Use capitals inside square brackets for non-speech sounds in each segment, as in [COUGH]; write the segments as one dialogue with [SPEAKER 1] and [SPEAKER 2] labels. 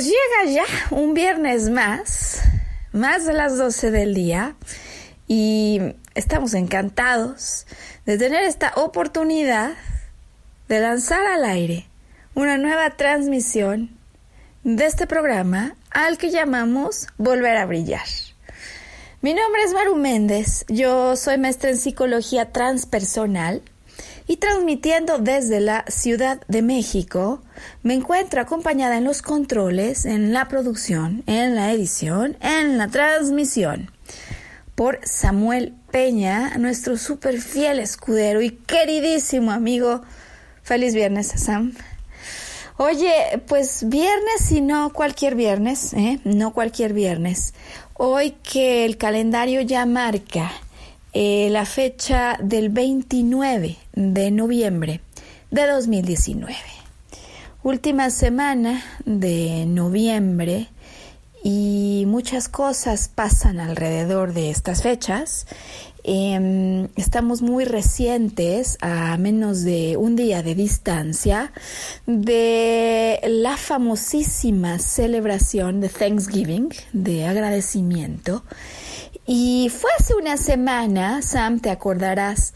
[SPEAKER 1] Pues llega ya un viernes más, más de las 12 del día, y estamos encantados de tener esta oportunidad de lanzar al aire una nueva transmisión de este programa al que llamamos Volver a Brillar. Mi nombre es Maru Méndez, yo soy maestra en psicología transpersonal y transmitiendo desde la Ciudad de México, me encuentro acompañada en los controles, en la producción, en la edición, en la transmisión por Samuel Peña, nuestro súper fiel escudero y queridísimo amigo. Feliz viernes, Sam. Oye, pues viernes y no cualquier viernes, ¿eh? No cualquier viernes. Hoy que el calendario ya marca eh, la fecha del 29 de noviembre de 2019. Última semana de noviembre y muchas cosas pasan alrededor de estas fechas. Em, estamos muy recientes, a menos de un día de distancia, de la famosísima celebración de Thanksgiving, de agradecimiento, y fue hace una semana, Sam, te acordarás,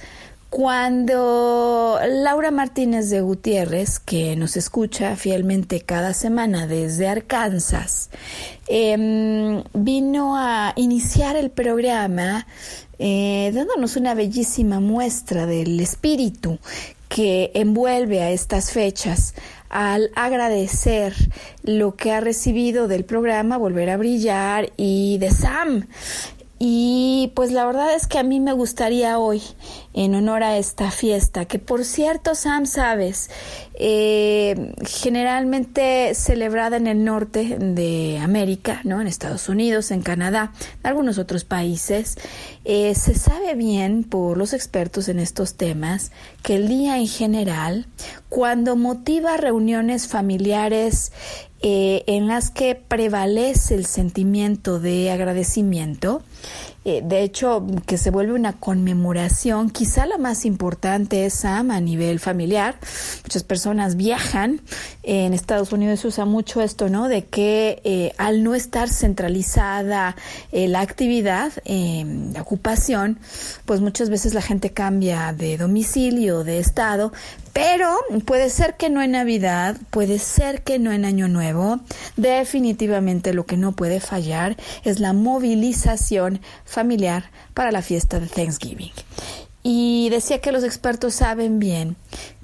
[SPEAKER 1] cuando Laura Martínez de Gutiérrez, que nos escucha fielmente cada semana desde Arkansas, em, vino a iniciar el programa eh, dándonos una bellísima muestra del espíritu que envuelve a estas fechas al agradecer lo que ha recibido del programa Volver a Brillar y de Sam. Y pues la verdad es que a mí me gustaría hoy, en honor a esta fiesta, que por cierto, Sam, sabes, eh, generalmente celebrada en el norte de América, ¿no? En Estados Unidos, en Canadá, en algunos otros países, eh, se sabe bien por los expertos en estos temas que el día en general, cuando motiva reuniones familiares eh, en las que prevalece el sentimiento de agradecimiento, eh, de hecho, que se vuelve una conmemoración, quizá la más importante es a nivel familiar. Muchas personas viajan. En Estados Unidos se usa mucho esto, ¿no? De que eh, al no estar centralizada eh, la actividad, la ocupación, pues muchas veces la gente cambia de domicilio, de estado, pero puede ser que no en Navidad, puede ser que no en Año Nuevo. Definitivamente lo que no puede fallar es la movilización para la fiesta de Thanksgiving. Y decía que los expertos saben bien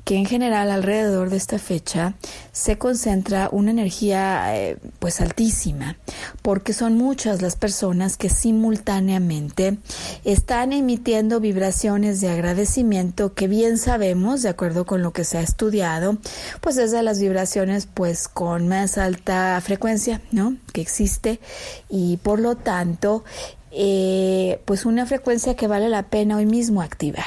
[SPEAKER 1] que en general alrededor de esta fecha se concentra una energía eh, pues altísima, porque son muchas las personas que simultáneamente están emitiendo vibraciones de agradecimiento que bien sabemos, de acuerdo con lo que se ha estudiado, pues es de las vibraciones pues con más alta frecuencia, ¿no? que existe y por lo tanto eh, pues una frecuencia que vale la pena hoy mismo activar.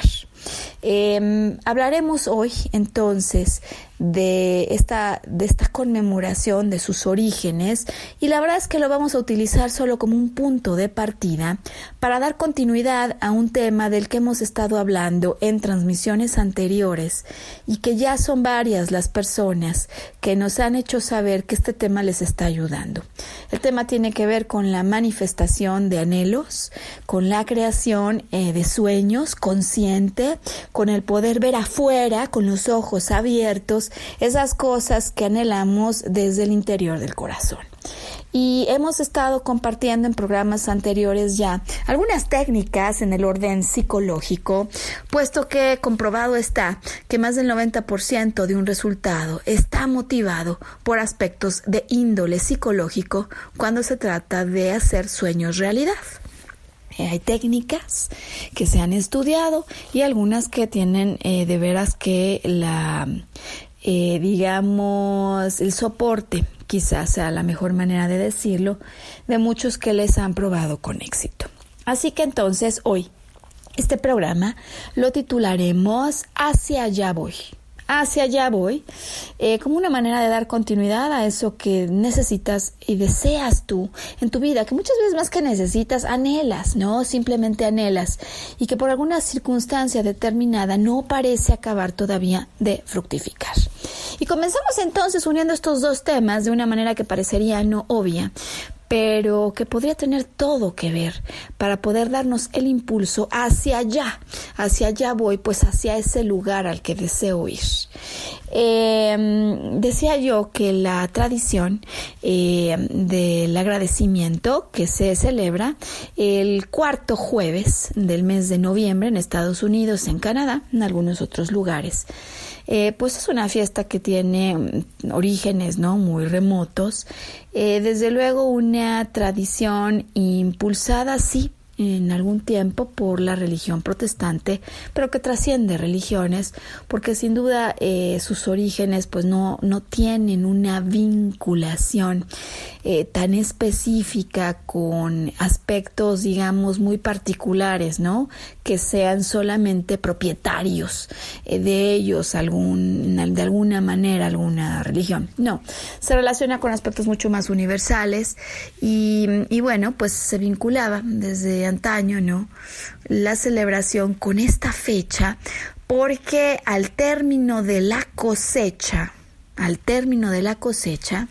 [SPEAKER 1] Em, hablaremos hoy entonces de esta, de esta conmemoración de sus orígenes y la verdad es que lo vamos a utilizar solo como un punto de partida para dar continuidad a un tema del que hemos estado hablando en transmisiones anteriores y que ya son varias las personas que nos han hecho saber que este tema les está ayudando. El tema tiene que ver con la manifestación de anhelos, con la creación eh, de sueños consciente, con el poder ver afuera, con los ojos abiertos, esas cosas que anhelamos desde el interior del corazón y hemos estado compartiendo en programas anteriores ya algunas técnicas en el orden psicológico, puesto que comprobado está que más del 90% de un resultado está motivado por aspectos de índole psicológico cuando se trata de hacer sueños realidad. Eh, hay técnicas que se han estudiado y algunas que tienen eh, de veras que la, eh, digamos, el soporte quizás sea la mejor manera de decirlo, de muchos que les han probado con éxito. Así que entonces hoy este programa lo titularemos Hacia allá voy hacia allá voy, eh, como una manera de dar continuidad a eso que necesitas y deseas tú en tu vida, que muchas veces más que necesitas, anhelas, ¿no? Simplemente anhelas y que por alguna circunstancia determinada no parece acabar todavía de fructificar. Y comenzamos entonces uniendo estos dos temas de una manera que parecería no obvia, pero que podría tener todo que ver para poder darnos el impulso hacia allá, hacia allá voy, pues hacia ese lugar al que deseo ir. Em, decía yo que la tradición em, del agradecimiento que se celebra el cuarto jueves del mes de noviembre en Estados Unidos, en Canadá, en algunos otros lugares. Eh, pues es una fiesta que tiene mm, orígenes no muy remotos. Eh, desde luego una tradición impulsada sí en algún tiempo por la religión protestante, pero que trasciende religiones, porque sin duda eh, sus orígenes pues no, no tienen una vinculación eh, tan específica con aspectos, digamos, muy particulares, ¿no? Que sean solamente propietarios eh, de ellos algún, de alguna manera, alguna religión. No, se relaciona con aspectos mucho más universales y, y bueno, pues se vinculaba desde antaño, ¿no? La celebración con esta fecha porque al término de la cosecha, al término de la cosecha,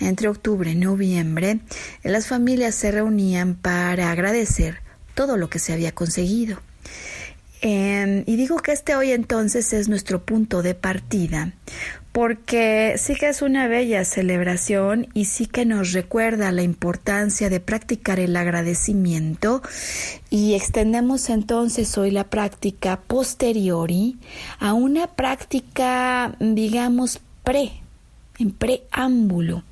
[SPEAKER 1] entre octubre y noviembre, las familias se reunían para agradecer todo lo que se había conseguido. Em, y digo que este hoy entonces es nuestro punto de partida, porque sí que es una bella celebración y sí que nos recuerda la importancia de practicar el agradecimiento. Y extendemos entonces hoy la práctica posteriori a una práctica, digamos, pre en preámbulo,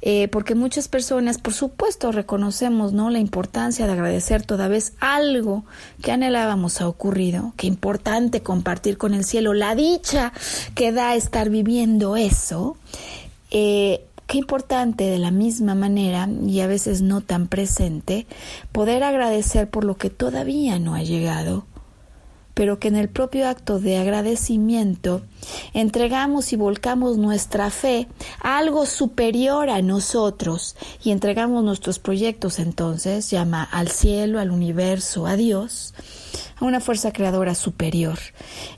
[SPEAKER 1] eh, porque muchas personas, por supuesto, reconocemos ¿no? la importancia de agradecer toda vez algo que anhelábamos ha ocurrido, qué importante compartir con el cielo la dicha que da estar viviendo eso, eh, qué importante de la misma manera y a veces no tan presente poder agradecer por lo que todavía no ha llegado pero que en el propio acto de agradecimiento entregamos y volcamos nuestra fe a algo superior a nosotros y entregamos nuestros proyectos entonces, llama al cielo, al universo, a Dios, a una fuerza creadora superior,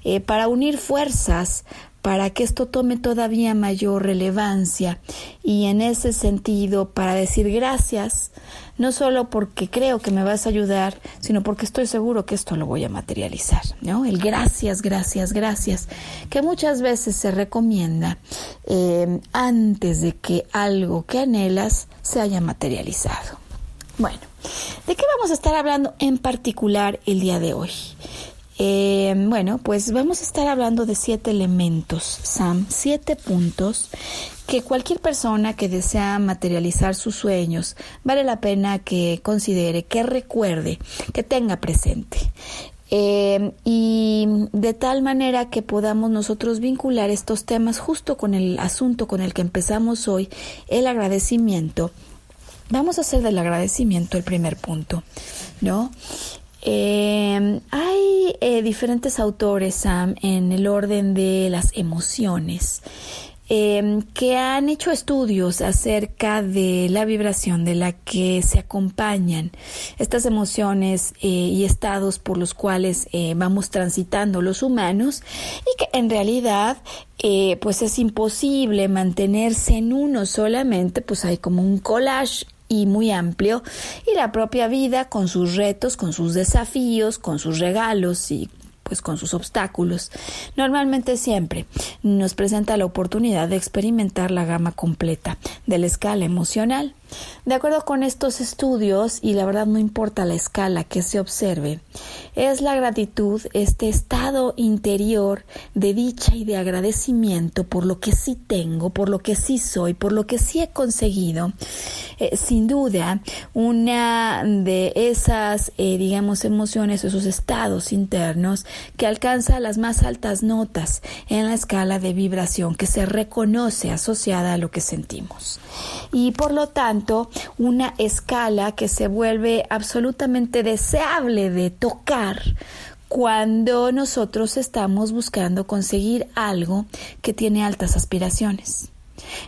[SPEAKER 1] eh, para unir fuerzas para que esto tome todavía mayor relevancia y en ese sentido para decir gracias, no solo porque creo que me vas a ayudar, sino porque estoy seguro que esto lo voy a materializar, ¿no? El gracias, gracias, gracias, que muchas veces se recomienda eh, antes de que algo que anhelas se haya materializado. Bueno, ¿de qué vamos a estar hablando en particular el día de hoy? Eh, bueno, pues vamos a estar hablando de siete elementos, Sam, siete puntos que cualquier persona que desea materializar sus sueños vale la pena que considere, que recuerde, que tenga presente. Eh, y de tal manera que podamos nosotros vincular estos temas justo con el asunto con el que empezamos hoy, el agradecimiento. Vamos a hacer del agradecimiento el primer punto, ¿no? Eh, hay eh, diferentes autores, Sam, en el orden de las emociones. Em, que han hecho estudios acerca de la vibración de la que se acompañan estas emociones eh, y estados por los cuales eh, vamos transitando los humanos y que en realidad eh, pues es imposible mantenerse en uno solamente, pues hay como un collage y muy amplio y la propia vida con sus retos, con sus desafíos, con sus regalos y pues con sus obstáculos, normalmente siempre nos presenta la oportunidad de experimentar la gama completa de la escala emocional. De acuerdo con estos estudios, y la verdad no importa la escala que se observe, es la gratitud, este estado interior de dicha y de agradecimiento por lo que sí tengo, por lo que sí soy, por lo que sí he conseguido. Eh, sin duda, una de esas, eh, digamos, emociones, esos estados internos que alcanza las más altas notas en la escala de vibración que se reconoce asociada a lo que sentimos. Y por lo tanto, una escala que se vuelve absolutamente deseable de tocar cuando nosotros estamos buscando conseguir algo que tiene altas aspiraciones.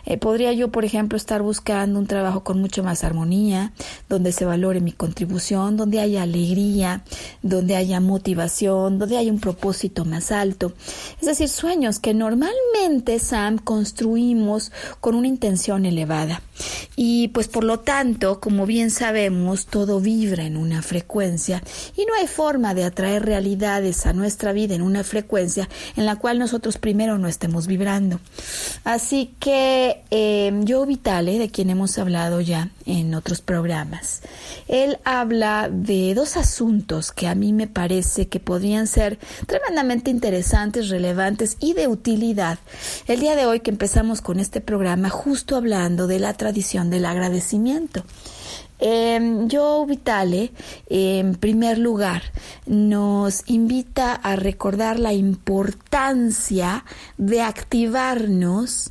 [SPEAKER 1] Eh, podría yo, por ejemplo, estar buscando un trabajo con mucho más armonía, donde se valore mi contribución, donde haya alegría, donde haya motivación, donde haya un propósito más alto. Es decir, sueños que normalmente, Sam, construimos con una intención elevada. Y pues por lo tanto, como bien sabemos, todo vibra en una frecuencia y no hay forma de atraer realidades a nuestra vida en una frecuencia en la cual nosotros primero no estemos vibrando. Así que eh, Joe Vitale, de quien hemos hablado ya en otros programas, él habla de dos asuntos que a mí me parece que podrían ser tremendamente interesantes, relevantes y de utilidad. El día de hoy que empezamos con este programa, justo hablando de la tradición del agradecimiento. Eh, Joe Vitale, en primer lugar, nos invita a recordar la importancia de activarnos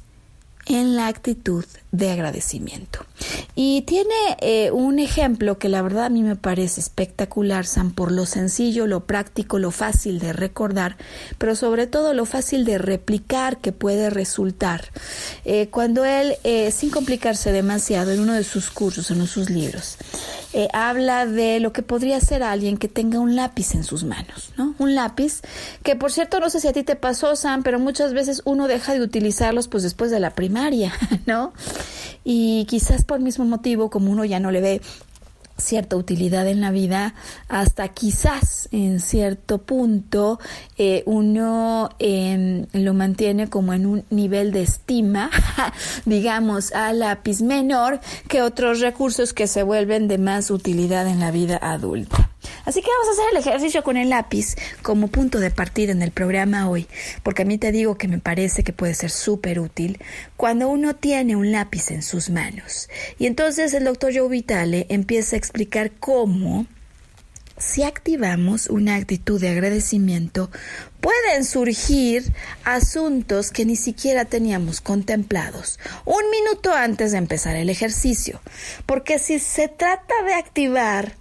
[SPEAKER 1] en la actitud de agradecimiento. Y tiene eh, un ejemplo que la verdad a mí me parece espectacular, Sam, por lo sencillo, lo práctico, lo fácil de recordar, pero sobre todo lo fácil de replicar que puede resultar. Eh, cuando él, eh, sin complicarse demasiado, en uno de sus cursos, en uno de sus libros, habla de lo que podría ser alguien que tenga un lápiz en sus manos, ¿no? Un lápiz que, por cierto, no sé si a ti te pasó, Sam, pero muchas veces uno deja de utilizarlos pues después de la primaria, [LAUGHS] ¿no? Y quizás por mismo motivo, como uno ya no le ve cierta utilidad en la vida, hasta quizás en cierto punto eh, uno em, lo mantiene como en un nivel de estima, [LAUGHS] digamos, a lápiz menor que otros recursos que se vuelven de más utilidad en la vida adulta. Así que vamos a hacer el ejercicio con el lápiz como punto de partida en el programa hoy, porque a mí te digo que me parece que puede ser súper útil cuando uno tiene un lápiz en sus manos. Y entonces el doctor Joe Vitale empieza a explicar cómo si activamos una actitud de agradecimiento, pueden surgir asuntos que ni siquiera teníamos contemplados un minuto antes de empezar el ejercicio. Porque si se trata de activar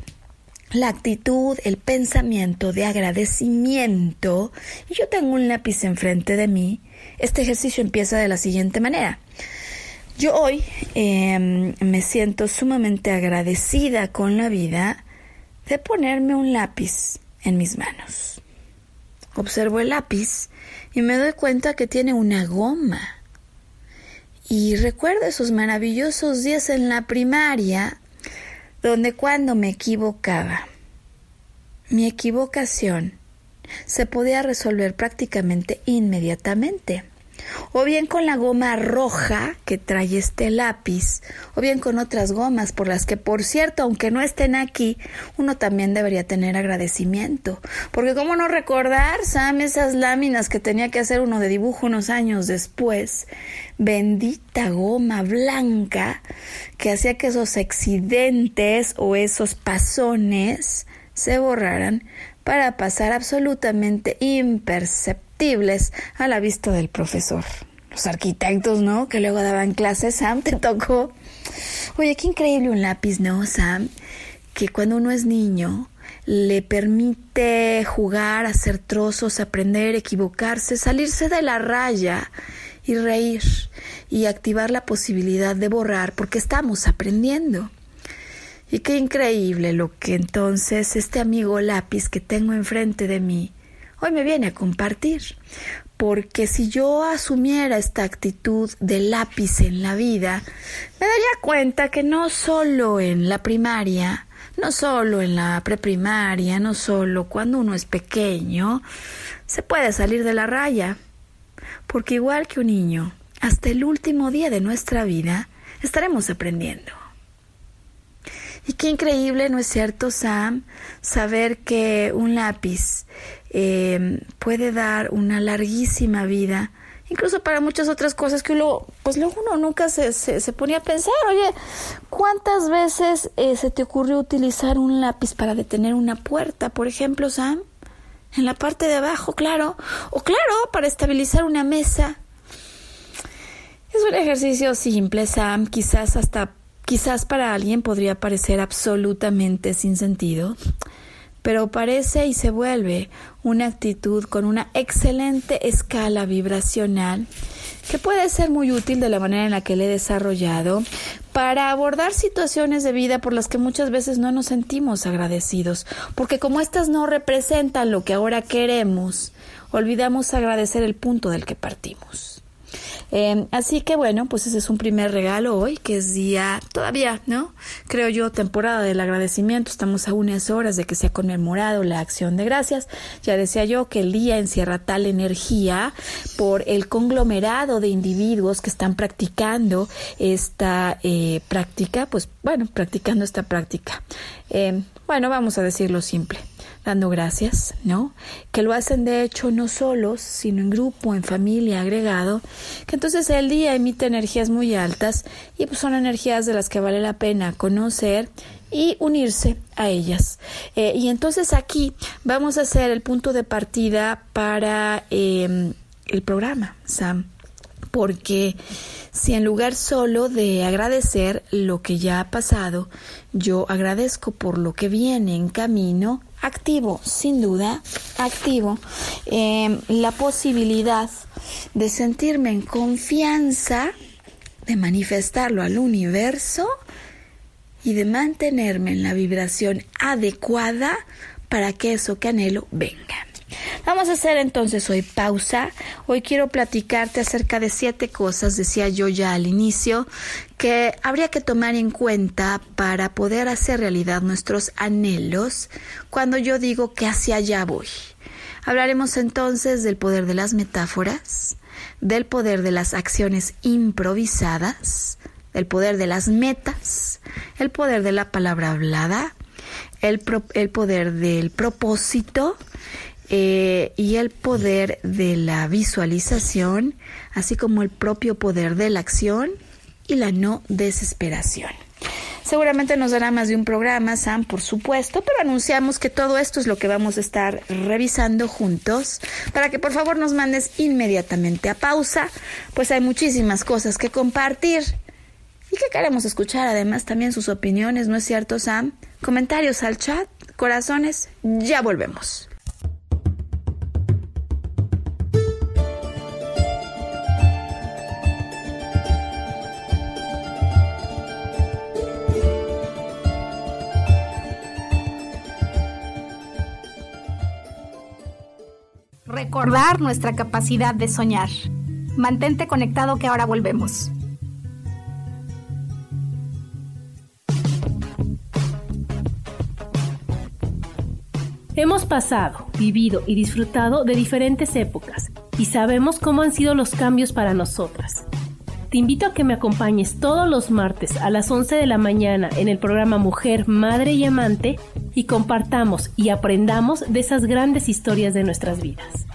[SPEAKER 1] la actitud, el pensamiento de agradecimiento, y yo tengo un lápiz enfrente de mí, este ejercicio empieza de la siguiente manera. Yo hoy em, me siento sumamente agradecida con la vida de ponerme un lápiz en mis manos. Observo el lápiz y me doy cuenta que tiene una goma. Y recuerdo esos maravillosos días en la primaria donde cuando me equivocaba, mi equivocación se podía resolver prácticamente inmediatamente o bien con la goma roja que trae este lápiz, o bien con otras gomas por las que, por cierto, aunque no estén aquí, uno también debería tener agradecimiento. Porque cómo no recordar, Sam, esas láminas que tenía que hacer uno de dibujo unos años después. Bendita goma blanca que hacía que esos accidentes o esos pasones se borraran para pasar absolutamente a la vista del profesor. Los arquitectos, ¿no? Que luego daban clases, Sam, te tocó. Oye, qué increíble un lápiz, ¿no, Sam? Que cuando uno es niño, le permite jugar, hacer trozos, aprender, equivocarse, salirse de la raya y reír y activar la posibilidad de borrar porque estamos aprendiendo. Y qué increíble lo que entonces este amigo lápiz que tengo enfrente de mí hoy me viene a compartir. Porque si yo asumiera esta actitud de lápiz en la vida, me daría cuenta que no solo en la primaria, no solo en la preprimaria, no solo cuando uno es pequeño, se puede salir de la raya. Porque igual que un niño, hasta el último día de nuestra vida estaremos aprendiendo. Y qué increíble, ¿no es cierto, Sam? Saber que un lápiz eh, puede dar una larguísima vida, incluso para muchas otras cosas que uno, pues luego uno nunca se, se, ponía a pensar, oye, ¿cuántas veces eh, se te ocurrió utilizar un lápiz para detener una puerta, por ejemplo, Sam? En la parte de abajo, claro. O claro, para estabilizar una mesa. Es un ejercicio simple, Sam, quizás hasta Quizás para alguien podría parecer absolutamente sin sentido, pero parece y se vuelve una actitud con una excelente escala vibracional que puede ser muy útil de la manera en la que le he desarrollado para abordar situaciones de vida por las que muchas veces no nos sentimos agradecidos, porque como éstas no representan lo que ahora queremos, olvidamos agradecer el punto del que partimos. Em, así que bueno, pues ese es un primer regalo hoy, que es día todavía, ¿no? Creo yo, temporada del agradecimiento. Estamos a unas horas de que se ha conmemorado la acción de gracias. Ya decía yo que el día encierra tal energía por el conglomerado de individuos que están practicando esta eh, práctica, pues bueno, practicando esta práctica. Em, bueno, vamos a decirlo simple dando gracias, ¿no? Que lo hacen de hecho no solos, sino en grupo, en familia, agregado, que entonces el día emite energías muy altas y pues son energías de las que vale la pena conocer y unirse a ellas. Eh, y entonces aquí vamos a hacer el punto de partida para em, el programa, Sam, porque si en lugar solo de agradecer lo que ya ha pasado, yo agradezco por lo que viene en camino, activo, sin duda, activo em, la posibilidad de sentirme en confianza, de manifestarlo al universo y de mantenerme en la vibración adecuada para que eso que anhelo venga. Vamos a hacer entonces hoy pausa. Hoy quiero platicarte acerca de siete cosas, decía yo ya al inicio, que habría que tomar en cuenta para poder hacer realidad nuestros anhelos cuando yo digo que hacia allá voy. Hablaremos entonces del poder de las metáforas, del poder de las acciones improvisadas, el poder de las metas, el poder de la palabra hablada, el, el poder del propósito, eh, y el poder de la visualización, así como el propio poder de la acción y la no desesperación. Seguramente nos dará más de un programa, Sam, por supuesto, pero anunciamos que todo esto es lo que vamos a estar revisando juntos para que por favor nos mandes inmediatamente a pausa, pues hay muchísimas cosas que compartir y que queremos escuchar además también sus opiniones, ¿no es cierto, Sam? Comentarios al chat, corazones, ya volvemos.
[SPEAKER 2] Recordar nuestra capacidad de soñar. Mantente conectado que ahora volvemos.
[SPEAKER 3] Hemos pasado, vivido y disfrutado de diferentes épocas y sabemos cómo han sido los cambios para nosotras. Te invito a que me acompañes todos los martes a las 11 de la mañana en el programa Mujer, Madre y Amante y compartamos y aprendamos de esas grandes historias de nuestras vidas.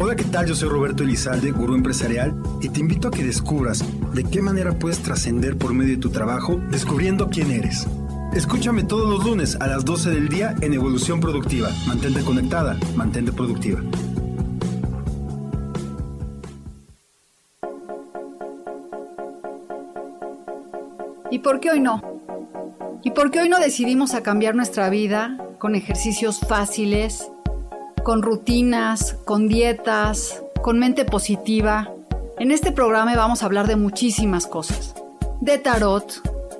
[SPEAKER 4] Hola, ¿qué tal? Yo soy Roberto Elizalde, gurú empresarial, y te invito a que descubras de qué manera puedes trascender por medio de tu trabajo descubriendo quién eres. Escúchame todos los lunes a las 12 del día en Evolución Productiva. Mantente conectada, mantente productiva.
[SPEAKER 5] ¿Y por qué hoy no? ¿Y por qué hoy no decidimos cambiar nuestra vida con ejercicios fáciles, con rutinas, con dietas, con mente positiva? En este programa vamos a hablar de muchísimas cosas. De tarot,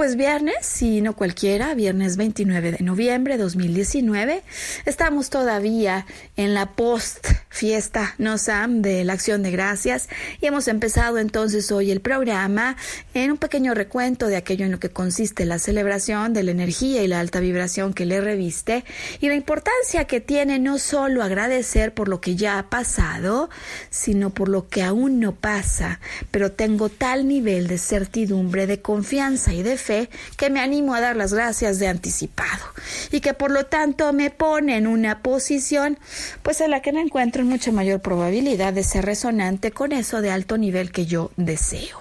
[SPEAKER 1] Pues viernes, y no cualquiera, viernes 29 de noviembre de 2019. Estamos todavía en la post fiesta, no Sam, de la acción de gracias y hemos empezado entonces hoy el programa en un pequeño recuento de aquello en lo que consiste la celebración de la energía y la alta vibración que le reviste y la importancia que tiene no solo agradecer por lo que ya ha pasado, sino por lo que aún no pasa, pero tengo tal nivel de certidumbre, de confianza y de fe que me animo a dar las gracias de anticipado y que por lo tanto me pone en una posición pues en la que me encuentro en mucha mayor probabilidad de ser resonante con eso de alto nivel que yo deseo.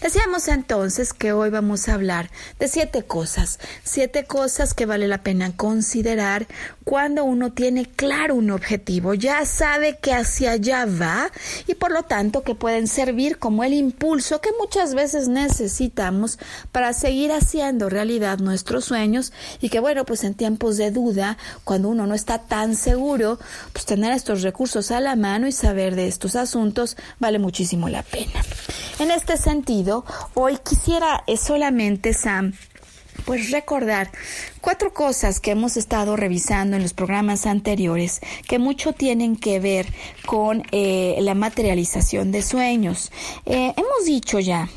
[SPEAKER 1] Decíamos entonces que hoy vamos a hablar de siete cosas, siete cosas que vale la pena considerar cuando uno tiene claro un objetivo, ya sabe que hacia allá va y por lo tanto que pueden servir como el impulso que muchas veces necesitamos para seguir haciendo realidad nuestros sueños y que bueno, pues en tiempos de duda, cuando uno no está tan seguro, pues tener estos recursos a la mano y saber de estos asuntos vale muchísimo la pena. En este sentido, hoy quisiera eh, solamente, Sam, pues recordar cuatro cosas que hemos estado revisando en los programas anteriores que mucho tienen que ver con eh, la materialización de sueños. Eh, hemos dicho ya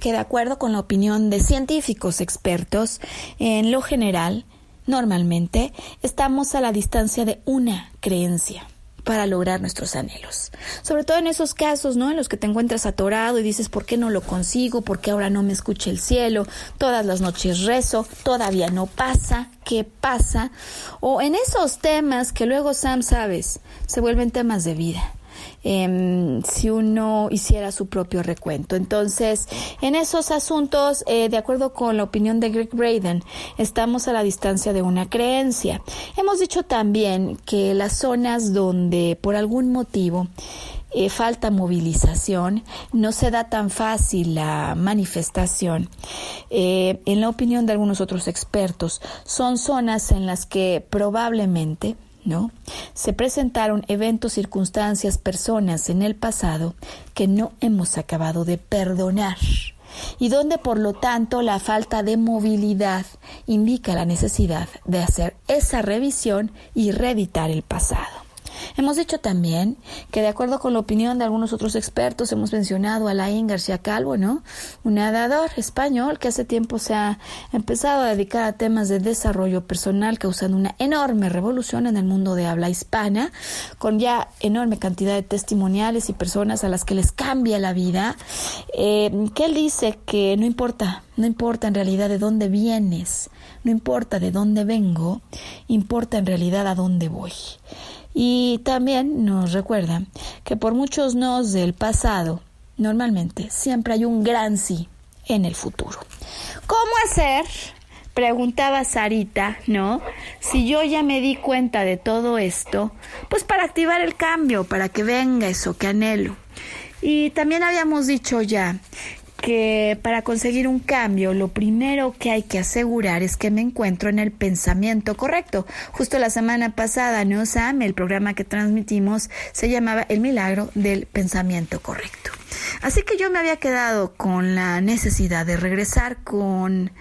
[SPEAKER 1] que de acuerdo con la opinión de científicos expertos, en lo general, normalmente, estamos a la distancia de una creencia para lograr nuestros anhelos. Sobre todo en esos casos, ¿no? En los que te encuentras atorado y dices, ¿por qué no lo consigo? ¿Por qué ahora no me escucha el cielo? Todas las noches rezo, todavía no pasa, ¿qué pasa? O en esos temas que luego, Sam, sabes, se vuelven temas de vida. Em, si uno hiciera su propio recuento. Entonces, en esos asuntos, eh, de acuerdo con la opinión de Greg Braden, estamos a la distancia de una creencia. Hemos dicho también que las zonas donde por algún motivo eh, falta movilización, no se da tan fácil la manifestación. Eh, en la opinión de algunos otros expertos, son zonas en las que probablemente ¿no? Se presentaron eventos, circunstancias, personas en el pasado que no hemos acabado de perdonar y donde por lo tanto la falta de movilidad indica la necesidad de hacer esa revisión y reeditar el pasado. Hemos dicho también que de acuerdo con la opinión de algunos otros expertos, hemos mencionado a Laín García Calvo, ¿no? Un nadador español que hace tiempo se ha empezado a dedicar a temas de desarrollo personal, causando una enorme revolución en el mundo de habla hispana, con ya enorme cantidad de testimoniales y personas a las que les cambia la vida, eh, que él dice que no importa, no importa en realidad de dónde vienes, no importa de dónde vengo, importa en realidad a dónde voy. Y también nos recuerda que por muchos nos del pasado, normalmente siempre hay un gran sí en el futuro. ¿Cómo hacer? Preguntaba Sarita, ¿no? Si yo ya me di cuenta de todo esto, pues para activar el cambio, para que venga eso que anhelo. Y también habíamos dicho ya que para conseguir un cambio lo primero que hay que asegurar es que me encuentro en el pensamiento correcto. Justo la semana pasada, ¿no, Sam? El programa que transmitimos se llamaba El milagro del pensamiento correcto. Así que yo me había quedado con la necesidad de regresar con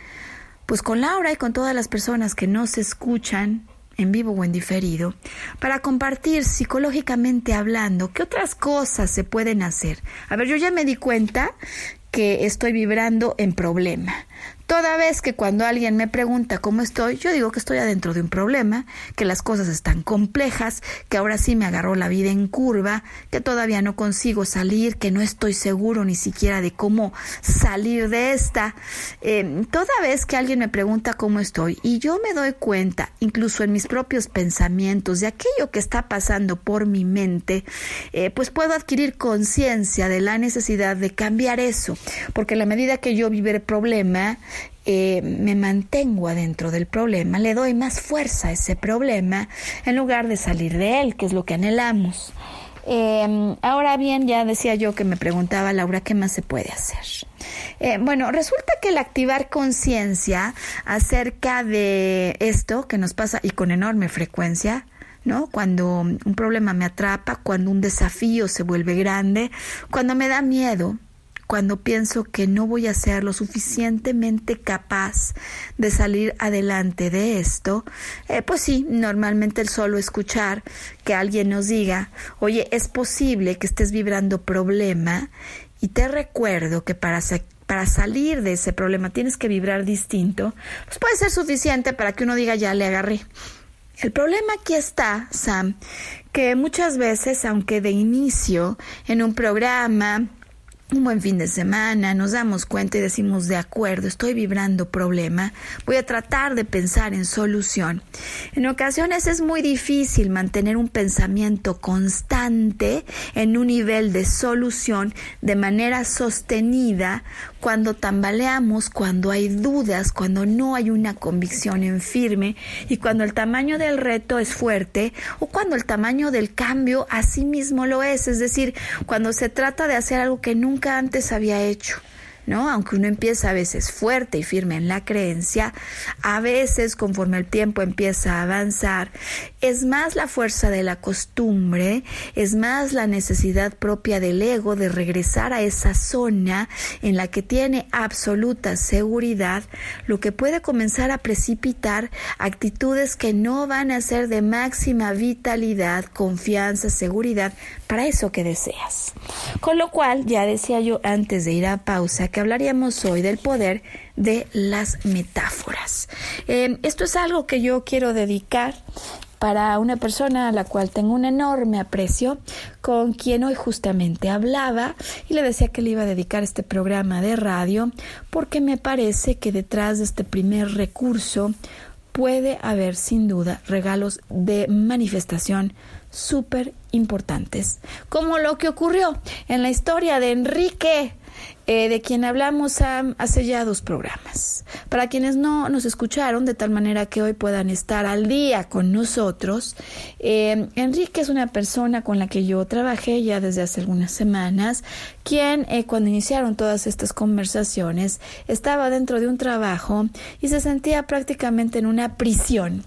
[SPEAKER 1] pues con Laura y con todas las personas que nos escuchan en vivo o en diferido, para compartir psicológicamente hablando qué otras cosas se pueden hacer. A ver, yo ya me di cuenta que estoy vibrando en problema. Toda vez que cuando alguien me pregunta cómo estoy, yo digo que estoy adentro de un problema, que las cosas están complejas, que ahora sí me agarró la vida en curva, que todavía no consigo salir, que no estoy seguro ni siquiera de cómo salir de esta. Eh, toda vez que alguien me pregunta cómo estoy y yo me doy cuenta, incluso en mis propios pensamientos, de aquello que está pasando por mi mente, eh, pues puedo adquirir conciencia de la necesidad de cambiar eso, porque a la medida que yo vive el problema, eh, me mantengo adentro del problema, le doy más fuerza a ese problema en lugar de salir de él, que es lo que anhelamos. Em, ahora bien, ya decía yo que me preguntaba Laura, ¿qué más se puede hacer? Eh, bueno, resulta que el activar conciencia acerca de esto que nos pasa y con enorme frecuencia, ¿no? Cuando un problema me atrapa, cuando un desafío se vuelve grande, cuando me da miedo, cuando pienso que no voy a ser lo suficientemente capaz de salir adelante de esto, eh, pues sí, normalmente el solo escuchar que alguien nos diga, oye, es posible que estés vibrando problema y te recuerdo que para, para salir de ese problema tienes que vibrar distinto, pues puede ser suficiente para que uno diga, ya le agarré. El problema aquí está, Sam, que muchas veces, aunque de inicio en un programa un buen fin de semana, nos damos cuenta y decimos, de acuerdo, estoy vibrando problema, voy a tratar de pensar en solución. En ocasiones es muy difícil mantener un pensamiento constante en un nivel de solución de manera sostenida cuando tambaleamos, cuando hay dudas, cuando no hay una convicción en firme y cuando el tamaño del reto es fuerte o cuando el tamaño del cambio así mismo lo es, es decir, cuando se trata de hacer algo que nunca antes había hecho. ¿no? Aunque uno empieza a veces fuerte y firme en la creencia, a veces conforme el tiempo empieza a avanzar, es más la fuerza de la costumbre, es más la necesidad propia del ego de regresar a esa zona en la que tiene absoluta seguridad, lo que puede comenzar a precipitar actitudes que no van a ser de máxima vitalidad, confianza, seguridad para eso que deseas. Con lo cual, ya decía yo antes de ir a pausa, que hablaríamos hoy del poder de las metáforas. Em, esto es algo que yo quiero dedicar para una persona a la cual tengo un enorme aprecio, con quien hoy justamente hablaba y le decía que le iba a dedicar este programa de radio porque me parece que detrás de este primer recurso puede haber sin duda regalos de manifestación súper importantes, como lo que ocurrió en la historia de Enrique eh, de quien hablamos hace ya dos programas. Para quienes no nos escucharon, de tal manera que hoy puedan estar al día con nosotros, eh, Enrique es una persona con la que yo trabajé ya desde hace algunas semanas, quien eh, cuando iniciaron todas estas conversaciones estaba dentro de un trabajo y se sentía prácticamente en una prisión,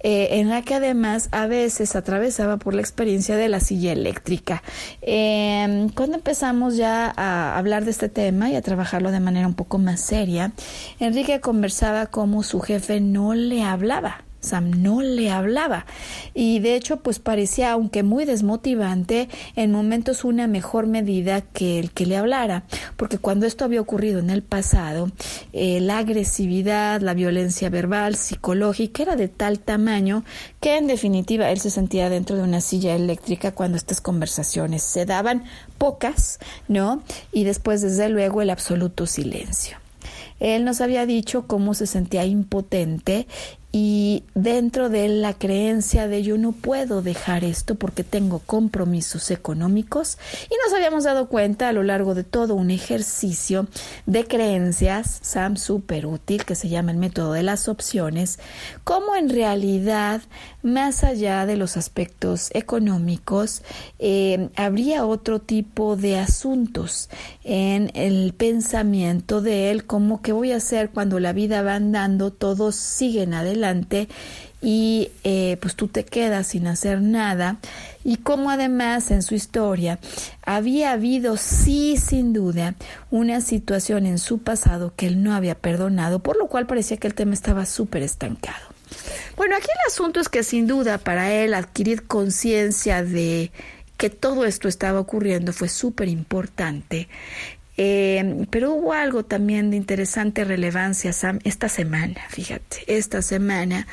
[SPEAKER 1] en la que además a veces atravesaba por la experiencia de la silla eléctrica. cuando empezamos ya a hablar de este y a trabajarlo de manera un poco más seria, Enrique conversaba como su jefe no le hablaba. Sam no le hablaba. Y de hecho pues parecía aunque muy desmotivante en momentos una mejor medida que el que le hablara. Porque cuando esto había ocurrido en el pasado eh, la agresividad la violencia verbal psicológica era de tal tamaño que en definitiva él se sentía dentro de una silla eléctrica cuando estas conversaciones se daban pocas no y después desde luego el absoluto silencio. Él nos había dicho cómo se sentía impotente y dentro de la creencia de yo no puedo dejar esto porque tengo compromisos económicos y nos habíamos dado cuenta a lo largo de todo un ejercicio de creencias, Sam, súper útil, que se llama el método de las opciones, cómo en realidad, más allá de los aspectos económicos, eh, habría otro tipo de asuntos en el pensamiento de él, como que voy a hacer cuando la vida va andando, todos siguen adelante y eh, pues tú te quedas sin hacer nada y como además en su historia había habido sí sin duda una situación en su pasado que él no había perdonado por lo cual parecía que el tema estaba súper estancado. Bueno, aquí el asunto es que sin duda para él adquirir conciencia de que todo esto estaba ocurriendo fue súper importante eh, pero hubo algo también de interesante relevancia esta semana, fíjate, esta semana,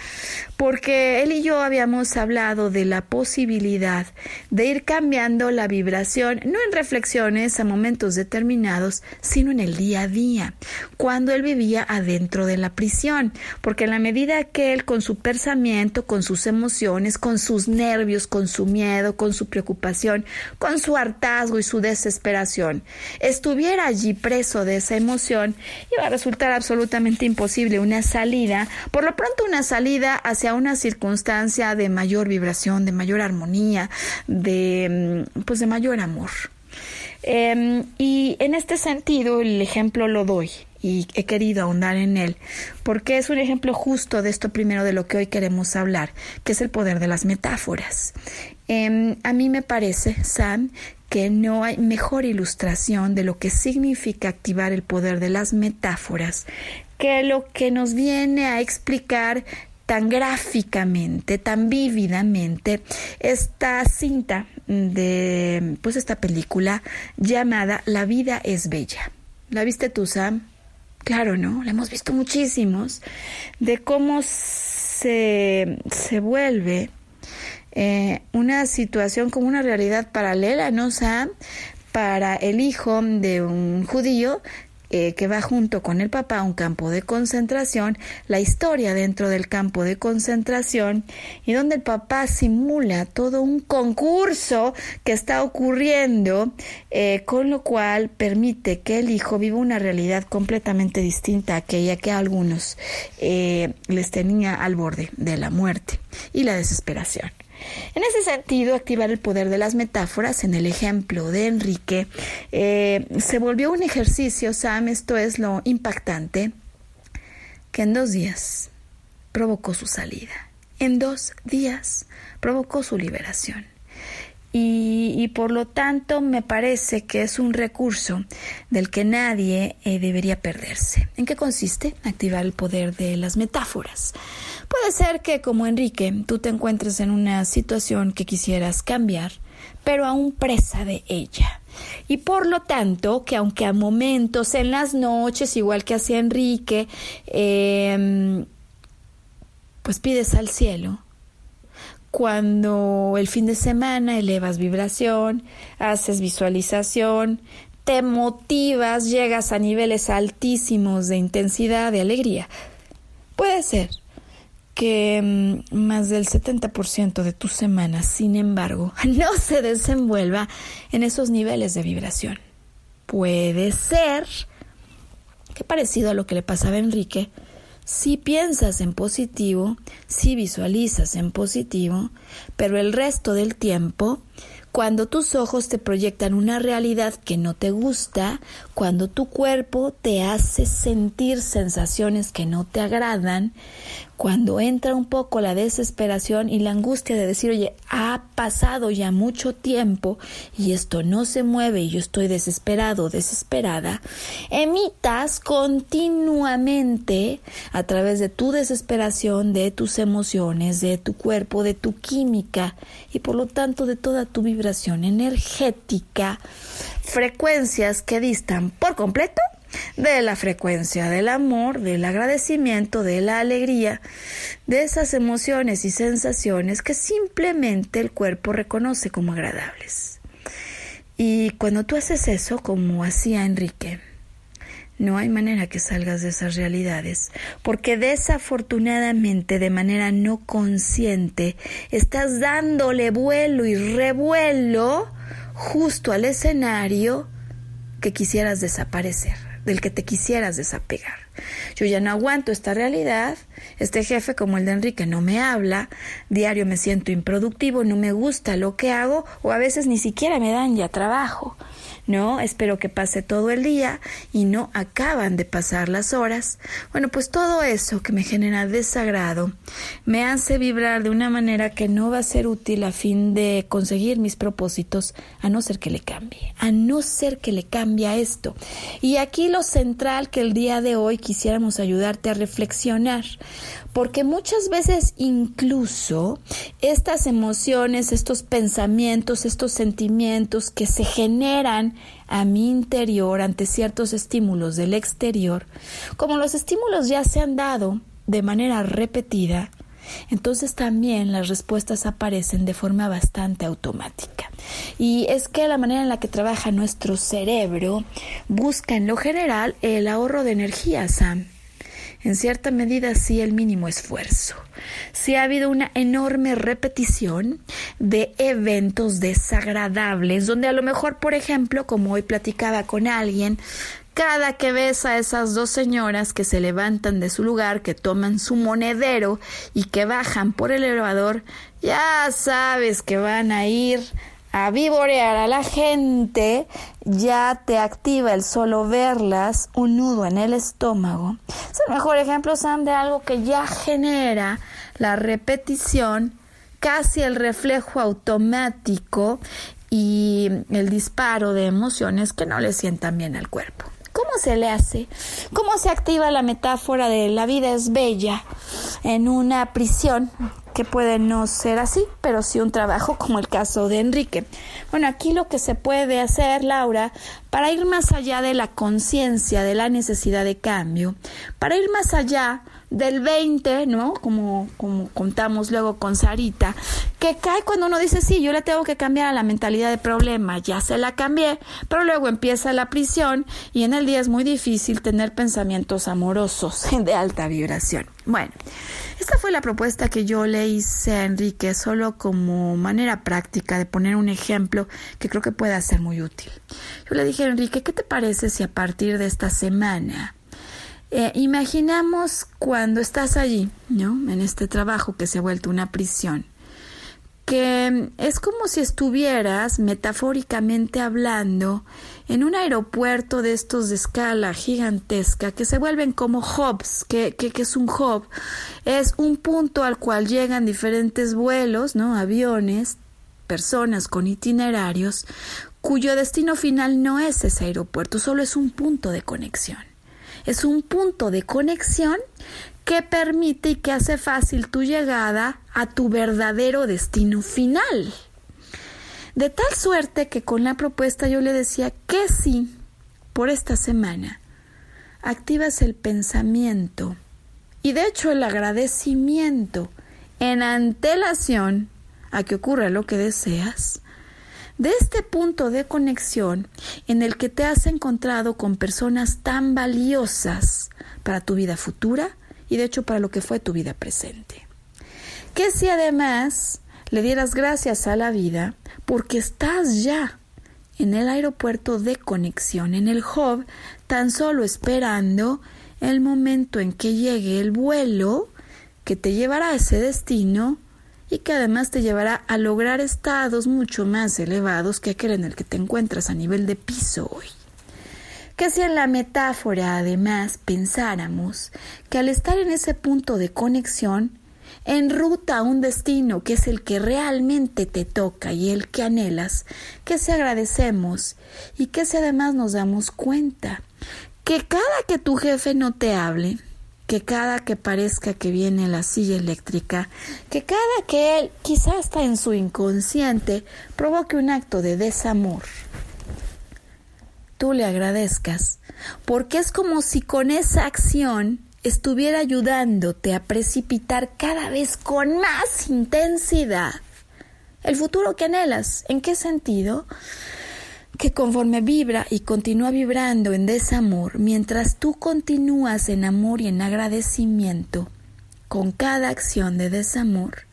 [SPEAKER 1] porque él y yo habíamos hablado de la posibilidad de ir cambiando la vibración, no en reflexiones a momentos determinados, sino en el día a día, cuando él vivía adentro de la prisión, porque en la medida que él con su pensamiento, con sus emociones, con sus nervios, con su miedo, con su preocupación, con su hartazgo y su desesperación, estuviera allí preso de esa emoción, iba a resultar absolutamente imposible una salida, por lo pronto una salida hacia una circunstancia de mayor vibración, de mayor armonía, de mm, pues de mayor amor. Em, y en este sentido el ejemplo lo doy y he querido ahondar en él, porque es un ejemplo justo de esto primero de lo que hoy queremos hablar, que es el poder de las metáforas. Em, a mí me parece, Sam, que no hay mejor ilustración de lo que significa activar el poder de las metáforas que lo que nos viene a explicar tan gráficamente, tan vívidamente esta cinta de pues esta película llamada La vida es bella. ¿La viste tú, Sam? Claro, ¿no? La hemos visto muchísimos de cómo se, se vuelve eh, una situación como una realidad paralela, ¿no, Sam? Para el hijo de un judío eh, que va junto con el papá a un campo de concentración, la historia dentro del campo de concentración y donde el papá simula todo un concurso que está ocurriendo, eh, con lo cual permite que el hijo viva una realidad completamente distinta a aquella que a algunos les tenía al borde de la muerte y la desesperación. En ese sentido, activar el poder de las metáforas en el ejemplo de Enrique eh, se volvió un ejercicio, Sam, esto es lo impactante, que en dos días provocó su salida, en dos días provocó su liberación y, por lo tanto me parece que es un recurso del que nadie eh, debería perderse. ¿En qué consiste? Activar el poder de las metáforas. Puede ser que, como Enrique, tú te encuentres en una situación que quisieras cambiar, pero aún presa de ella. Y por lo tanto, que aunque a momentos en las noches, igual que hacía Enrique, em, pues pides al cielo, cuando el fin de semana elevas vibración, haces visualización, te motivas, llegas a niveles altísimos de intensidad, de alegría. Puede ser que mm, más del 70% de tu semana, sin embargo, [LAUGHS] no se desenvuelva en esos niveles de vibración. Puede ser que parecido a lo que le pasaba a Enrique, si piensas en positivo, si visualizas en positivo, pero el resto del tiempo cuando tus ojos te proyectan una realidad que no te gusta, cuando tu cuerpo te hace sentir sensaciones que no te agradan, cuando entra un poco la desesperación y la angustia de decir, oye, ha pasado ya mucho tiempo y esto no se mueve y yo estoy desesperado, desesperada, emitas continuamente a través de tu desesperación, de tus emociones, de tu cuerpo, de tu química y por lo tanto de toda tu vibración energética, frecuencias que distan por completo de la frecuencia del amor, del agradecimiento, de la alegría, de esas emociones y sensaciones que simplemente el cuerpo reconoce como agradables. Y cuando tú haces eso, como hacía Enrique, No hay manera que salgas de esas realidades, porque desafortunadamente de manera no consciente estás dándole vuelo y revuelo justo al escenario que quisieras desaparecer, del que te quisieras desapegar. Yo ya no aguanto esta realidad, este jefe como el de Enrique no me habla, diario me siento improductivo, no me gusta lo que hago o a veces ni siquiera me dan ya trabajo. No, espero que pase todo el día y no acaban de pasar las horas. Bueno, pues todo eso que me genera desagrado me hace vibrar de una manera que no va a ser útil a fin de conseguir mis propósitos, a no ser que le cambie, a no ser que le cambie esto. Y aquí lo central que el día de hoy quisiéramos ayudarte a reflexionar, porque muchas veces incluso estas emociones, estos pensamientos, estos sentimientos que se generan a mi interior ante ciertos estímulos del exterior, como los estímulos ya se han dado de manera repetida, entonces también las respuestas aparecen de forma bastante automática. Y es que la manera en la que trabaja nuestro cerebro busca en lo general el ahorro de energía, Sam. En cierta medida sí el mínimo esfuerzo. Sí ha habido una enorme repetición de eventos desagradables, donde a lo mejor, por ejemplo, como hoy platicaba con alguien, cada que ves a esas dos señoras que se levantan de su lugar, que toman su monedero y que bajan por el elevador, ya sabes que van a ir a vivorear a la gente, ya te activa el solo verlas un nudo en el estómago. Es el mejor ejemplo, Sam, de algo que ya genera la repetición, casi el reflejo automático y el disparo de emociones que no le sientan bien al cuerpo. ¿Cómo se le hace? ¿Cómo se activa la metáfora de la vida es bella en una prisión que puede no ser así, pero sí un trabajo como el caso de Enrique. Bueno, aquí lo que se puede hacer, Laura, para ir más allá de la conciencia de la necesidad de cambio, para ir más allá del 20, ¿no? Como, como contamos luego con Sarita, que cae cuando uno dice, sí, yo le tengo que cambiar a la mentalidad de problema, ya se la cambié, pero luego empieza la prisión y en el día es muy difícil tener pensamientos amorosos [LAUGHS] de alta vibración. Bueno, esta fue la propuesta que yo le hice a Enrique solo como manera práctica de poner un ejemplo que creo que pueda ser muy útil. Yo le dije a Enrique, ¿qué te parece si a partir de esta semana eh, imaginamos cuando estás allí, ¿no? En este trabajo que se ha vuelto una prisión que es como si estuvieras, metafóricamente hablando, en un aeropuerto de estos de escala gigantesca que se vuelven como hubs, que, que, es un hub, es un punto al cual llegan diferentes vuelos, ¿no? Aviones, personas con itinerarios, cuyo destino final no es ese aeropuerto, solo es un punto de conexión. Es un punto de conexión que permite y que hace fácil tu llegada a tu verdadero destino final. De tal suerte que con la propuesta yo le decía que si por esta semana activas el pensamiento y de hecho el agradecimiento en antelación a que ocurra lo que deseas, de este punto de conexión en el que te has encontrado con personas tan valiosas para tu vida futura, y de hecho para lo que fue tu vida presente. Que si además le dieras gracias a la vida porque estás ya en el aeropuerto de conexión, en el hub, tan solo esperando el momento en que llegue el vuelo que te llevará a ese destino y que además te llevará a lograr estados mucho más elevados que aquel en el que te encuentras a nivel de piso hoy que si en la metáfora además pensáramos que al estar en ese punto de conexión, en ruta a un destino que es el que realmente te toca y el que anhelas, que si agradecemos y que si además nos damos cuenta que cada que tu jefe no te hable, que cada que parezca que viene la silla eléctrica, que cada que él, quizá está en su inconsciente, provoque un acto de desamor, tú le agradezcas, porque es como si con esa acción estuviera ayudándote a precipitar cada vez con más intensidad el futuro que anhelas. ¿En qué sentido? que conforme vibra y continúa vibrando en desamor, mientras tú continúas en amor y en agradecimiento con cada acción de desamor,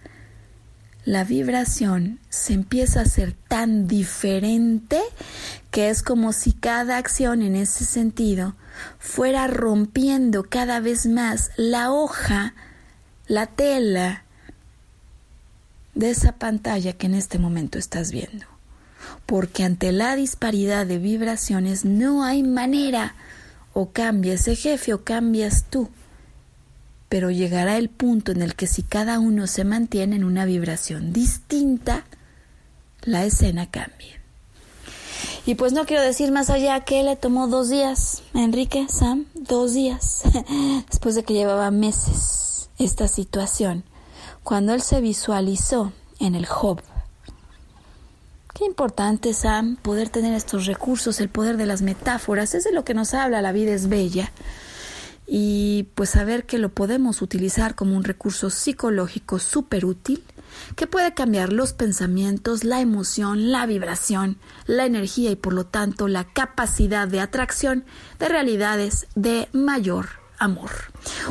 [SPEAKER 1] la vibración se empieza a ser tan diferente que es como si cada acción en ese sentido fuera rompiendo cada vez más la hoja, la tela de esa pantalla que en este momento estás viendo. Porque ante la disparidad de vibraciones no hay manera o cambia ese jefe o cambias tú pero llegará el punto en el que si cada uno se mantiene en una vibración distinta, la escena cambia. Y pues no quiero decir más allá que le tomó dos días, Enrique, Sam, dos días, [LAUGHS] después de que llevaba meses esta situación, cuando él se visualizó en el hub. Qué importante, Sam, poder tener estos recursos, el poder de las metáforas, es de lo que nos habla La vida es bella y pues saber que lo podemos utilizar como un recurso psicológico súper útil que puede cambiar los pensamientos, la emoción, la vibración, la energía y por lo tanto la capacidad de atracción de realidades de mayor amor.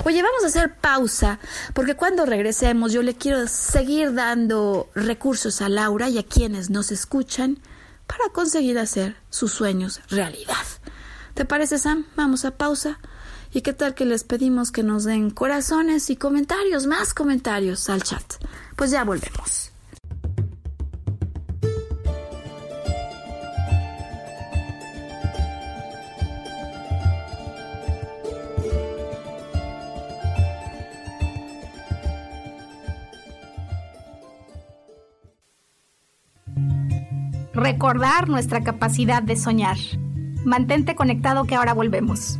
[SPEAKER 1] Oye, vamos a hacer pausa porque cuando regresemos yo le quiero seguir dando recursos a Laura y a quienes nos escuchan para conseguir hacer sus sueños realidad. ¿Te parece, Sam? Vamos a pausa. ¿Y qué tal que les pedimos que nos den corazones y comentarios, más comentarios al chat? Pues ya volvemos.
[SPEAKER 2] Recordar nuestra capacidad de soñar. Mantente conectado que ahora volvemos.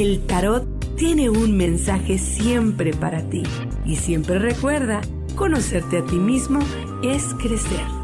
[SPEAKER 6] el tarot tiene un mensaje siempre para ti y siempre recuerda, conocerte a ti mismo es crecer.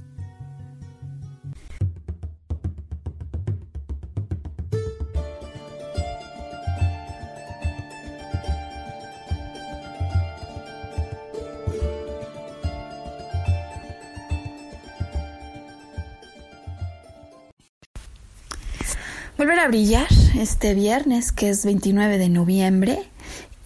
[SPEAKER 1] Volver a brillar este viernes, que es 29 de noviembre,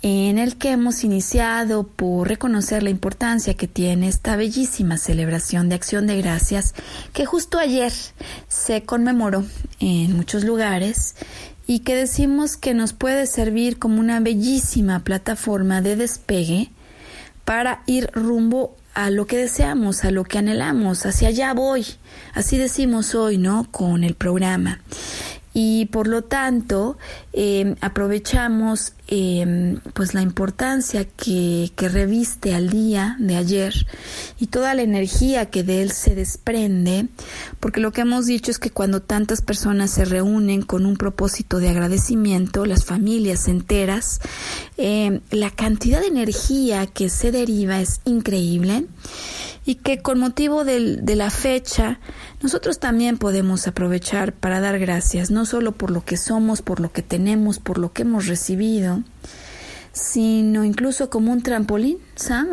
[SPEAKER 1] en el que hemos iniciado por reconocer la importancia que tiene esta bellísima celebración de acción de gracias que justo ayer se conmemoró en muchos lugares y que decimos que nos puede servir como una bellísima plataforma de despegue para ir rumbo a lo que deseamos, a lo que anhelamos, hacia allá voy. Así decimos hoy, ¿no? Con el programa y por lo tanto em, aprovechamos em, pues la importancia que, que, reviste al día de ayer y toda la energía que de él se desprende porque lo que hemos dicho es que cuando tantas personas se reúnen con un propósito de agradecimiento las familias enteras em, la cantidad de energía que se deriva es increíble y que con motivo de la fecha nosotros también podemos aprovechar para dar gracias, no solo por lo que somos, por lo que tenemos, por lo que hemos recibido, sino incluso como un trampolín,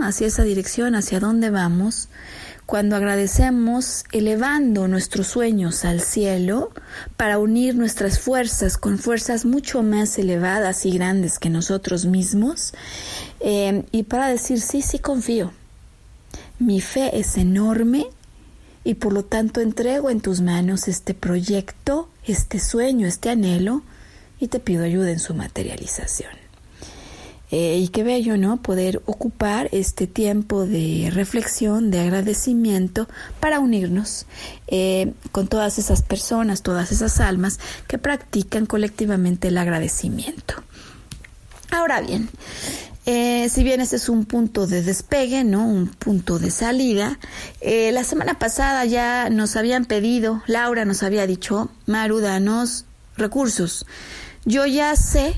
[SPEAKER 1] hacia esa dirección, hacia dónde vamos, cuando agradecemos elevando nuestros sueños al cielo para unir nuestras fuerzas con fuerzas mucho más elevadas y grandes que nosotros mismos, eh, y para decir, sí, sí confío, mi fe es enorme y por lo tanto entrego en tus manos este proyecto, este sueño, este anhelo y te pido ayuda en su materialización. Eh, y qué bello, ¿no? Poder ocupar este tiempo de reflexión, de agradecimiento para unirnos eh, con todas esas personas, todas esas almas que practican colectivamente el agradecimiento. Ahora bien, eh, si bien este es un punto de despegue, ¿no? Un punto de salida. Eh, la semana pasada ya nos habían pedido, Laura nos había dicho, Maru, danos recursos. Yo ya sé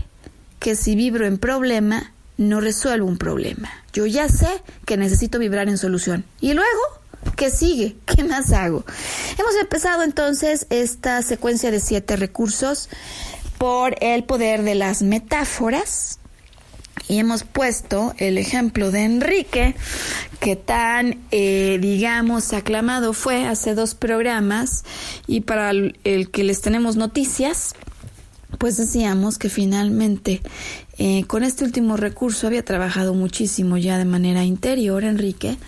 [SPEAKER 1] que si vibro en problema, no resuelvo un problema. Yo ya sé que necesito vibrar en solución. Y luego, ¿qué sigue? [LAUGHS] ¿Qué más hago? Hemos empezado entonces esta secuencia de siete recursos por el poder de las metáforas y hemos puesto el ejemplo de Enrique, que tan, eh, digamos, aclamado fue hace dos programas y para el, que les tenemos noticias, pues decíamos que finalmente eh, con este último recurso había trabajado muchísimo ya de manera interior, Enrique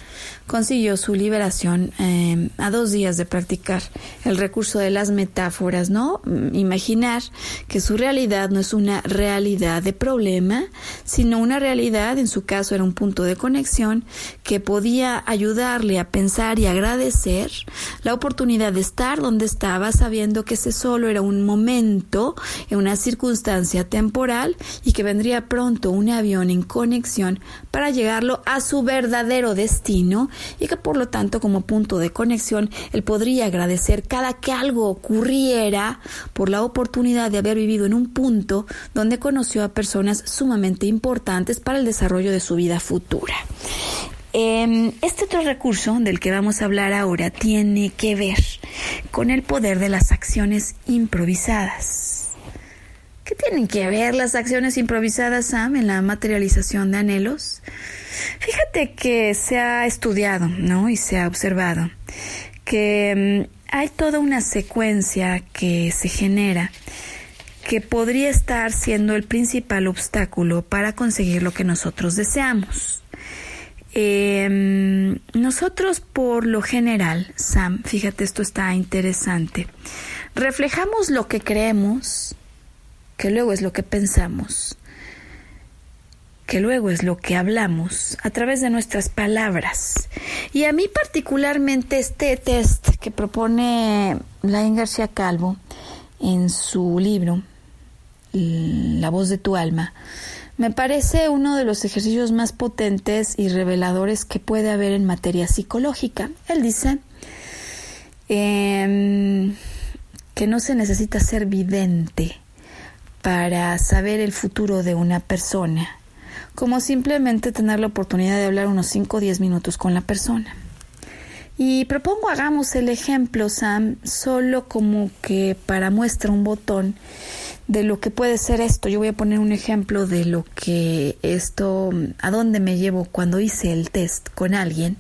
[SPEAKER 1] consiguió su liberación eh, a dos días de practicar el recurso de las metáforas, ¿no? Mm, imaginar que su realidad no es una realidad de problema, sino una realidad, en su caso era un punto de conexión, que podía ayudarle a pensar y agradecer la oportunidad de estar donde estaba, sabiendo que ese solo era un momento, en una circunstancia temporal y que vendría pronto un avión en conexión para llegarlo a su verdadero destino y que por lo tanto como punto de conexión él podría agradecer cada que algo ocurriera por la oportunidad de haber vivido en un punto donde conoció a personas sumamente importantes para el desarrollo de su vida futura. Em, este otro recurso del que vamos a hablar ahora tiene que ver con el poder de las acciones improvisadas. ¿Qué tienen que ver las acciones improvisadas, Sam, en la materialización de anhelos? Fíjate que se ha estudiado, ¿no? Y se ha observado que mm, hay toda una secuencia que se genera que podría estar siendo el principal obstáculo para conseguir lo que nosotros deseamos. Em, nosotros por lo general, Sam, fíjate esto está interesante, reflejamos lo que creemos que luego es lo que pensamos, que luego es lo que hablamos a través de nuestras palabras. Y a mí particularmente este test que propone Lain García Calvo en su libro La voz de tu alma, me parece uno de los ejercicios más potentes y reveladores que puede haber en materia psicológica. Él dice em, que no se necesita ser vidente para saber el futuro de una persona, como simplemente tener la oportunidad de hablar unos 5 o 10 minutos con la persona. Y propongo hagamos el ejemplo, Sam, solo como que para muestra un botón de lo que puede ser esto. Yo voy a poner un ejemplo de lo que esto, a dónde me llevo cuando hice el test con alguien.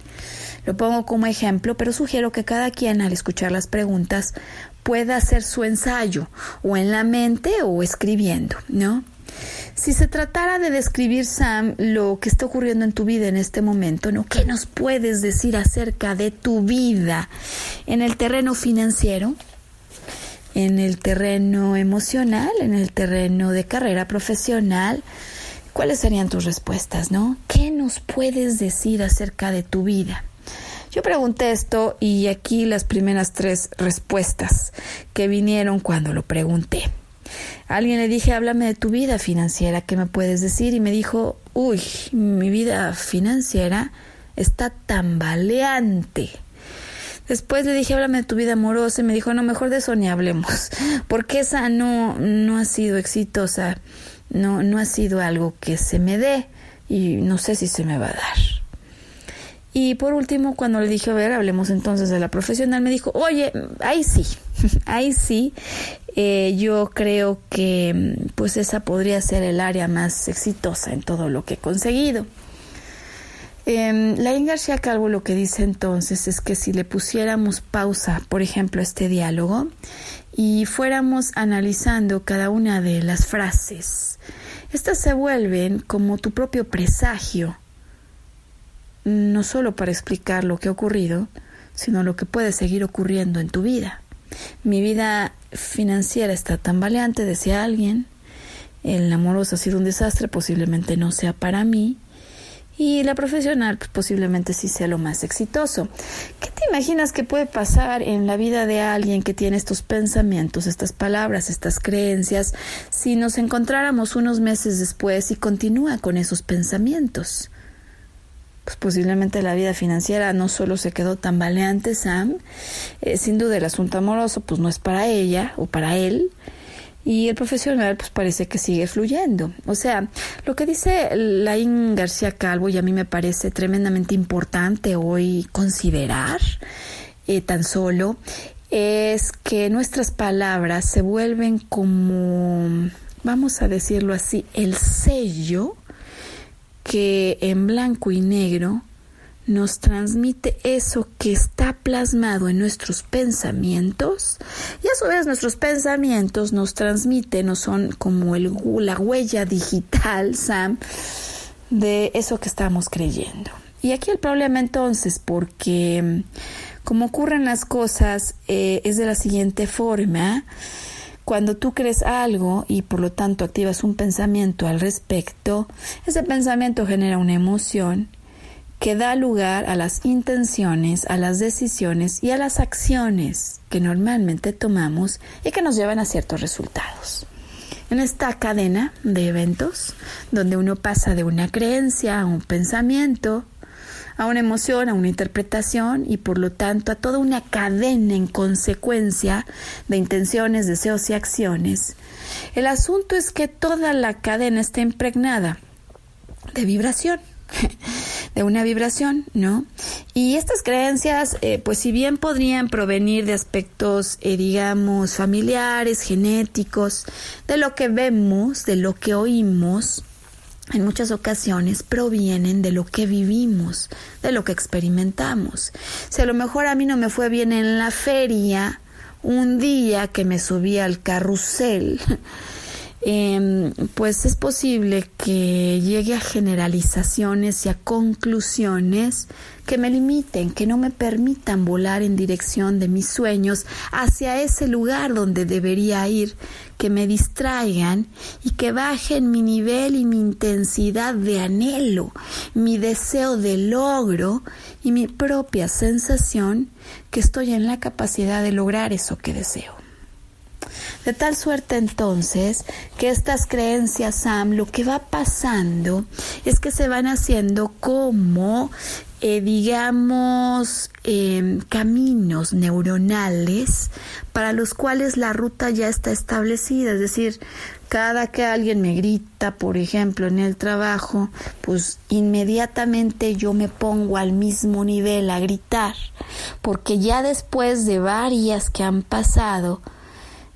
[SPEAKER 1] Lo pongo como ejemplo, pero sugiero que cada quien al escuchar las preguntas pueda hacer su ensayo, o en la mente o escribiendo, ¿no? Si se tratara de describir, Sam, lo que está ocurriendo en tu vida en este momento, ¿no? ¿Qué nos puedes decir acerca de tu vida en el terreno financiero, en el terreno emocional, en el terreno de carrera profesional? ¿Cuáles serían tus respuestas, no? ¿Qué nos puedes decir acerca de tu vida? Yo pregunté esto y aquí las primeras tres respuestas que vinieron cuando lo pregunté alguien le dije, háblame de tu vida financiera, ¿qué me puedes decir? Y me dijo, uy, mi vida financiera está tambaleante. Después le dije, háblame de tu vida amorosa y me dijo, no, mejor de eso ni hablemos, [LAUGHS] porque esa no, no ha sido exitosa, no, no ha sido algo que se me dé y no sé si se me va a dar. Y por último, cuando le dije, a ver, hablemos entonces de la profesional, me dijo, oye, ahí sí, [LAUGHS] ahí sí, eh, yo creo que mm, pues esa podría ser el área más exitosa en todo lo que he conseguido. Eh, la García Calvo lo que dice entonces es que si le pusiéramos pausa, por ejemplo, a este diálogo y fuéramos analizando cada una de las frases, estas se vuelven como tu propio presagio, no solo para explicar lo que ha ocurrido, sino lo que puede seguir ocurriendo en tu vida. Mi vida financiera está tambaleante, decía alguien. El amoroso ha sido un desastre, posiblemente no sea para mí. Y la profesional, pues posiblemente sí sea lo más exitoso. ¿Qué te imaginas que puede pasar en la vida de alguien que tiene estos pensamientos, estas palabras, estas creencias, si nos encontráramos unos meses después y continúa con esos pensamientos? Pues posiblemente la vida financiera no solo se quedó tambaleante, Sam, eh, sin duda el asunto amoroso pues no es para ella o para él, y el profesional pues parece que sigue fluyendo. O sea, lo que dice Laín García Calvo y a mí me parece tremendamente importante hoy considerar eh, tan solo es que nuestras palabras se vuelven como, vamos a decirlo así, el sello que en blanco y negro nos transmite eso que está plasmado en nuestros pensamientos y a su vez nuestros pensamientos nos transmiten, no son como el, la huella digital, Sam, de eso que estamos creyendo. Y aquí el problema entonces, porque como ocurren las cosas, eh, es de la siguiente forma, cuando tú crees algo y por lo tanto activas un pensamiento al respecto, ese pensamiento genera una emoción que da lugar a las intenciones, a las decisiones y a las acciones que normalmente tomamos y que nos llevan a ciertos resultados. En esta cadena de eventos, donde uno pasa de una creencia a un pensamiento, a una emoción, a una interpretación y por lo tanto a toda una cadena en consecuencia de intenciones, deseos y acciones. El asunto es que toda la cadena está impregnada de vibración [LAUGHS] de una vibración, ¿no? Y estas creencias, eh, pues si bien podrían provenir de aspectos, eh, digamos, familiares, genéticos, de lo que vemos, de lo que oímos, en muchas ocasiones provienen de lo que vivimos, de lo que experimentamos. Si a lo mejor a mí no me fue bien en la feria, un día que me subí al carrusel, [LAUGHS] Em, pues es posible que llegue a generalizaciones y a conclusiones que me limiten, que no me permitan volar en dirección de mis sueños hacia ese lugar donde debería ir, que me distraigan y que bajen mi nivel y mi intensidad de anhelo, mi deseo de logro y mi propia sensación que estoy en la capacidad de lograr eso que deseo. De tal suerte entonces que estas creencias, Sam, lo que va pasando es que se van haciendo como, eh, digamos, em, caminos neuronales para los cuales la ruta ya está establecida. Es decir, cada que alguien me grita, por ejemplo, en el trabajo, pues inmediatamente yo me pongo al mismo nivel a gritar, porque ya después de varias que han pasado,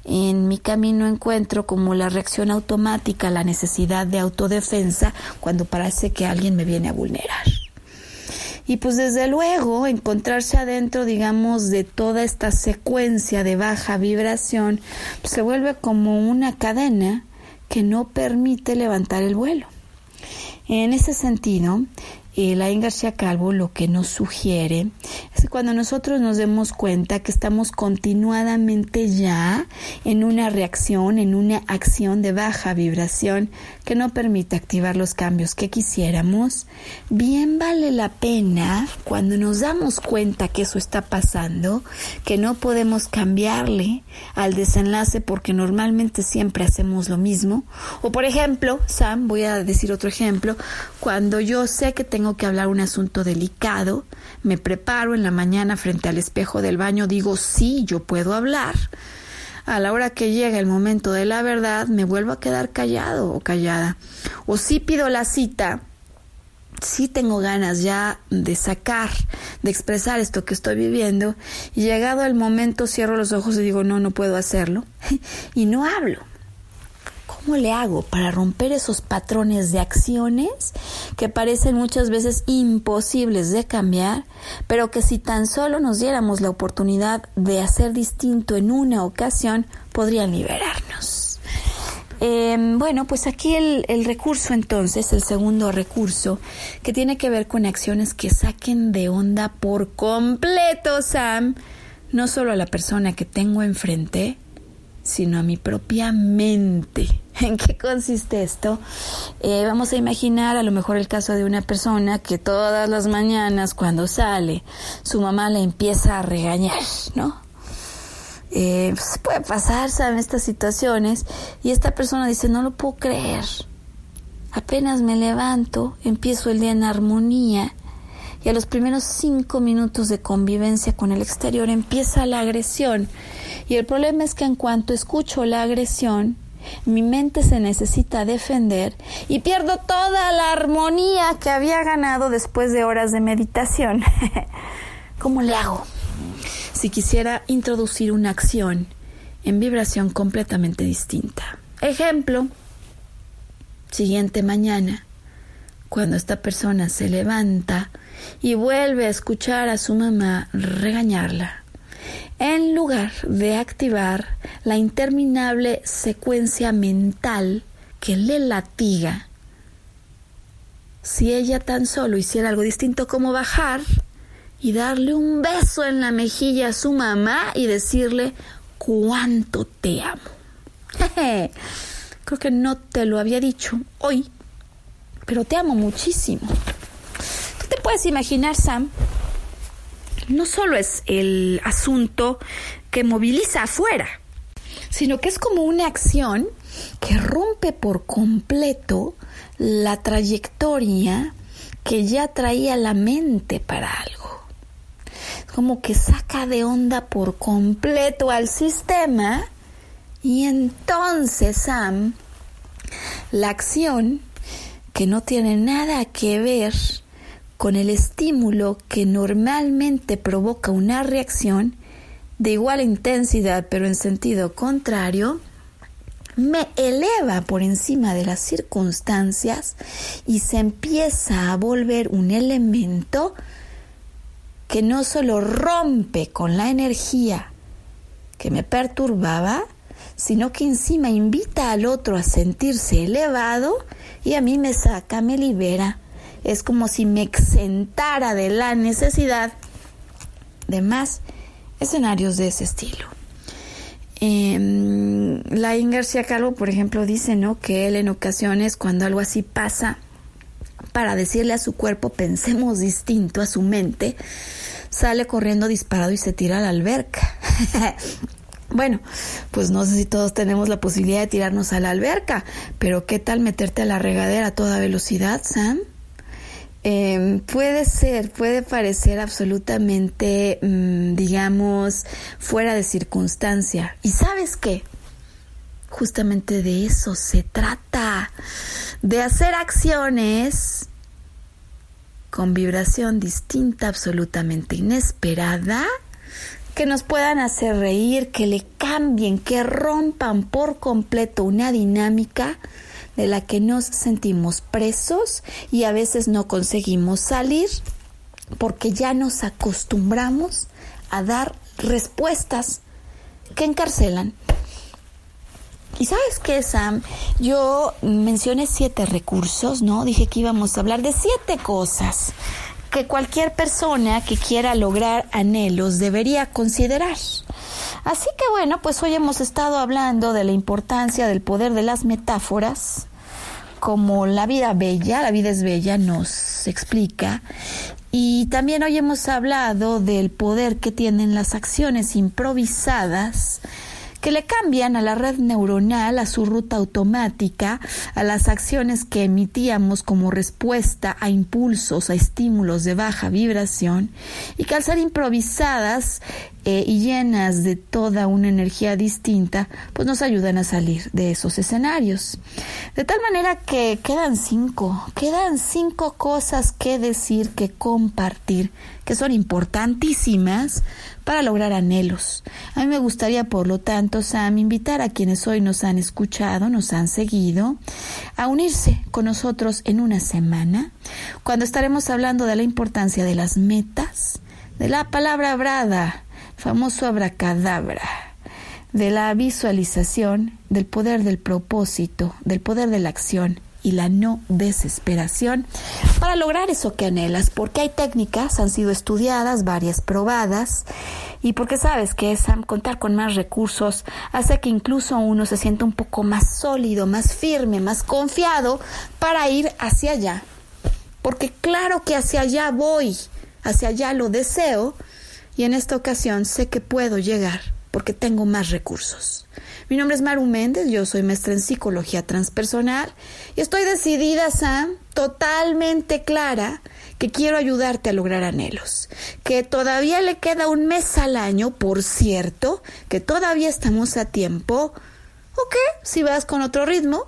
[SPEAKER 1] en mi camino encuentro como la reacción automática, la necesidad de autodefensa cuando parece que alguien me viene a vulnerar. Y pues desde luego encontrarse adentro, digamos, de toda esta secuencia de baja vibración, pues, se vuelve como una cadena que no permite levantar el vuelo. En ese sentido, Elaine García Calvo lo que nos sugiere cuando nosotros nos demos cuenta que estamos continuadamente ya en una reacción, en una acción de baja vibración que no permite activar los cambios que quisiéramos, bien vale la pena cuando nos damos cuenta que eso está pasando, que no podemos cambiarle al desenlace porque normalmente siempre hacemos lo mismo. O por ejemplo, Sam, voy a decir otro ejemplo, cuando yo sé que tengo que hablar un asunto delicado, me preparo en la mañana frente al espejo del baño, digo, sí, yo puedo hablar a la hora que llega el momento de la verdad, me vuelvo a quedar callado o callada. O si pido la cita, si tengo ganas ya de sacar, de expresar esto que estoy viviendo, y llegado el momento cierro los ojos y digo, no, no puedo hacerlo, [LAUGHS] y no hablo. ¿Cómo le hago para romper esos patrones de acciones que parecen muchas veces imposibles de cambiar, pero que si tan solo nos diéramos la oportunidad de hacer distinto en una ocasión, podrían liberarnos? Em, bueno, pues aquí el, el, recurso entonces, el segundo recurso, que tiene que ver con acciones que saquen de onda por completo, Sam, no solo a la persona que tengo enfrente, sino a mi propia mente. [LAUGHS] ¿En qué consiste esto? Eh, vamos a imaginar a lo mejor el caso de una persona que todas las mañanas cuando sale, su mamá le empieza a regañar, ¿no? Eh, pues, puede pasar, ¿saben? Estas situaciones y esta persona dice, no lo puedo creer. Apenas me levanto, empiezo el día en armonía y a los primeros cinco minutos de convivencia con el exterior empieza la agresión. Y el problema es que en cuanto escucho la agresión, mi mente se necesita defender y pierdo toda la armonía que había ganado después de horas de meditación. [LAUGHS] ¿Cómo le hago? Si quisiera introducir una acción en vibración completamente distinta. Ejemplo, siguiente mañana, cuando esta persona se levanta y vuelve a escuchar a su mamá regañarla, en lugar de activar la interminable secuencia mental que le latiga, si ella tan solo hiciera algo distinto como bajar y darle un beso en la mejilla a su mamá y decirle cuánto te amo. [LAUGHS] Creo que no te lo había dicho hoy, pero te amo muchísimo. Te puedes imaginar, Sam, no solo es el asunto que moviliza afuera, sino que es como una acción que rompe por completo la trayectoria que ya traía la mente para algo. Como que saca de onda por completo al sistema y entonces, Sam, la acción que no tiene nada que ver con el estímulo que normalmente provoca una reacción de igual intensidad pero en sentido contrario, me eleva por encima de las circunstancias y se empieza a volver un elemento que no solo rompe con la energía que me perturbaba, sino que encima invita al otro a sentirse elevado y a mí me saca, me libera. Es como si me exentara de la necesidad de más escenarios de ese estilo. Eh, Laín García Calvo, por ejemplo, dice ¿no? que él en ocasiones cuando algo así pasa, para decirle a su cuerpo pensemos distinto, a su mente, sale corriendo disparado y se tira a la alberca. [LAUGHS] Bueno, pues no sé si todos tenemos la posibilidad de tirarnos a la alberca, pero ¿qué tal meterte a la regadera a toda velocidad, Sam? Em, puede ser, puede parecer absolutamente, mm, digamos, fuera de circunstancia. ¿Y sabes qué? Justamente de eso se trata, de hacer acciones con vibración distinta, absolutamente inesperada, que nos puedan hacer reír, que le cambien, que rompan por completo una dinámica de la que nos sentimos presos y a veces no conseguimos salir porque ya nos acostumbramos a dar respuestas que encarcelan. Y sabes qué, Sam, yo mencioné siete recursos, ¿no? Dije que íbamos a hablar de siete cosas que cualquier persona que quiera lograr anhelos debería considerar. Así que bueno, pues hoy hemos estado hablando de la importancia del poder de las metáforas, como la vida bella, la vida es bella, nos explica. Y también hoy hemos hablado del poder que tienen las acciones improvisadas que le cambian a la red neuronal, a su ruta automática, a las acciones que emitíamos como respuesta a impulsos, a estímulos de baja vibración, y que al ser improvisadas eh, y llenas de toda una energía distinta, pues nos ayudan a salir de esos escenarios. De tal manera que quedan cinco, quedan cinco cosas que decir, que compartir, que son importantísimas para lograr anhelos. A mí me gustaría, por lo tanto, Sam, invitar a quienes hoy nos han escuchado, nos han seguido, a unirse con nosotros en una semana, cuando estaremos hablando de la importancia de las metas, de la palabra brada, famoso abracadabra, de la visualización, del poder del propósito, del poder de la acción y la no desesperación para lograr eso que anhelas, porque hay técnicas, han sido estudiadas, varias probadas, y porque sabes que Sam, contar con más recursos hace que incluso uno se sienta un poco más sólido, más firme, más confiado para ir hacia allá. Porque claro que hacia allá voy, hacia allá lo deseo, y en esta ocasión sé que puedo llegar porque tengo más recursos. Mi nombre es Maru Méndez, yo soy maestra en psicología transpersonal y estoy decidida, Sam, totalmente clara que quiero ayudarte a lograr anhelos, que todavía le queda un mes al año, por cierto, que todavía estamos a tiempo, o que si vas con otro ritmo,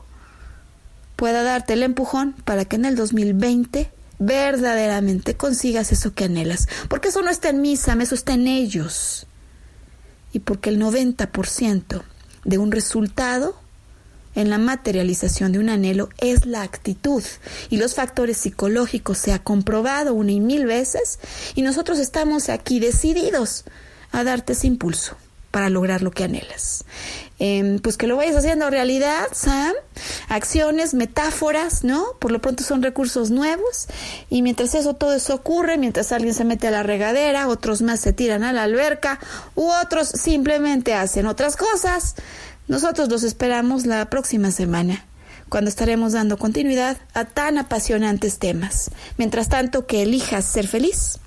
[SPEAKER 1] pueda darte el empujón para que en el 2020 verdaderamente consigas eso que anhelas. Porque eso no está en mí, Sam, eso está en ellos. Y porque el 90% de un resultado en la materialización de un anhelo es la actitud y los factores psicológicos se ha comprobado una y mil veces y nosotros estamos aquí decididos a darte ese impulso para lograr lo que anhelas. Em, pues que lo vayas haciendo realidad, Sam. Acciones, metáforas, ¿no? Por lo pronto son recursos nuevos. Y mientras eso, todo eso ocurre, mientras alguien se mete a la regadera, otros más se tiran a la alberca, u otros simplemente hacen otras cosas, nosotros los esperamos la próxima semana cuando estaremos dando continuidad a tan apasionantes temas. Mientras tanto, que elijas ser feliz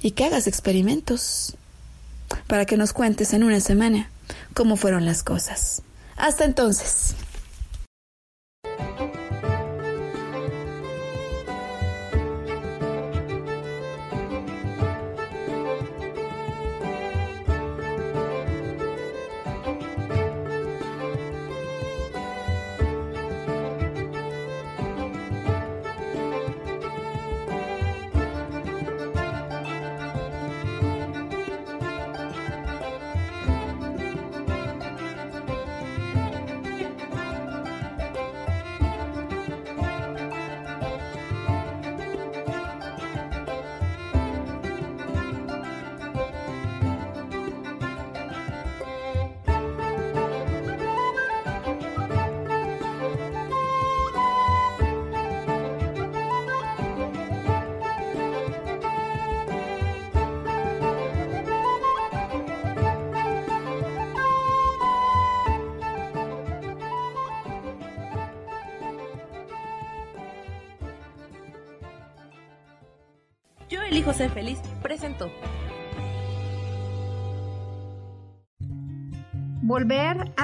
[SPEAKER 1] y que hagas experimentos para que nos cuentes en una semana cómo fueron las cosas. Hasta entonces.